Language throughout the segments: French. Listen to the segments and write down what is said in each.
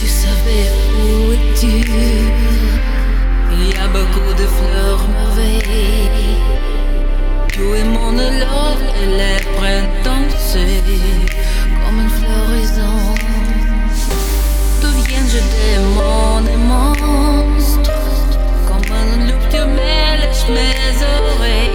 tu savais où es-tu Il y a beaucoup de fleurs merveilles. Tu es mon love et les printemps c'est comme une floraison. D'où viens-je démon et monstre Comme un loup tu mêles mes oreilles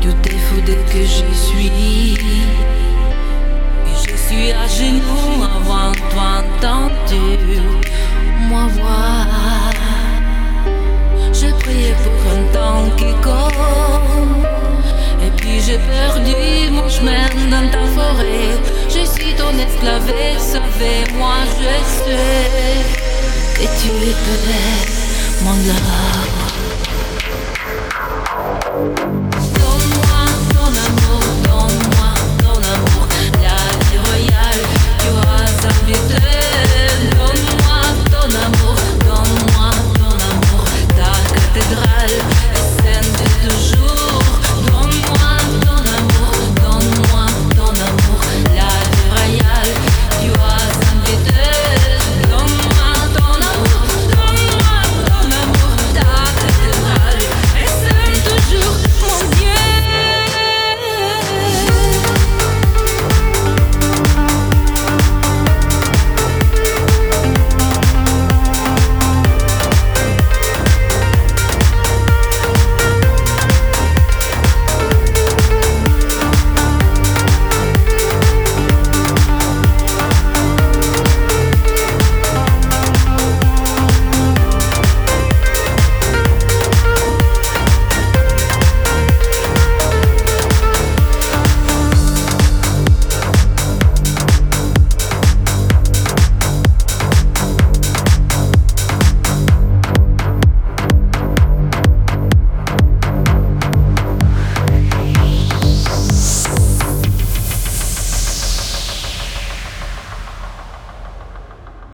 tout est fou dès que je suis. Et je suis à genoux avant toi entendu, moi voir. J'ai prié pour un temps qui court, et puis j'ai perdu mon chemin dans ta forêt. Je suis ton esclave, savez-moi, je sais que tu es belle, mon love.